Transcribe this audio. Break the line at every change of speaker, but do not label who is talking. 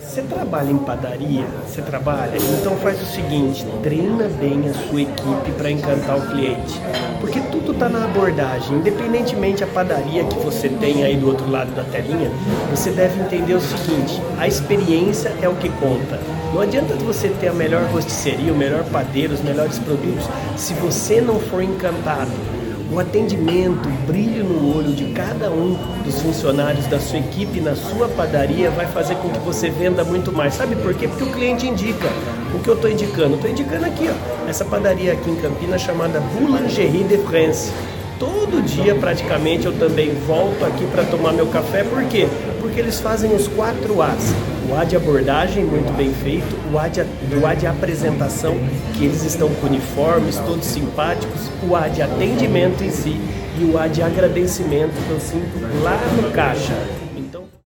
Você trabalha em padaria? Você trabalha? Então faz o seguinte, treina bem a sua equipe para encantar o cliente. Porque tudo está na abordagem. Independentemente a padaria que você tem aí do outro lado da telinha, você deve entender o seguinte, a experiência é o que conta. Não adianta você ter a melhor rosticeria, o melhor padeiro, os melhores produtos, se você não for encantado o atendimento, o brilho no olho de cada um dos funcionários da sua equipe na sua padaria vai fazer com que você venda muito mais. Sabe por quê? Porque o cliente indica. O que eu estou indicando? Estou indicando aqui, ó, essa padaria aqui em Campinas chamada Boulangerie de France. Dia praticamente eu também volto aqui para tomar meu café, por quê? Porque eles fazem os quatro As. O A de abordagem muito bem feito, o A de, o A de apresentação, que eles estão com uniformes, todos simpáticos, o A de atendimento em si e o A de agradecimento. Que eu sinto lá no caixa.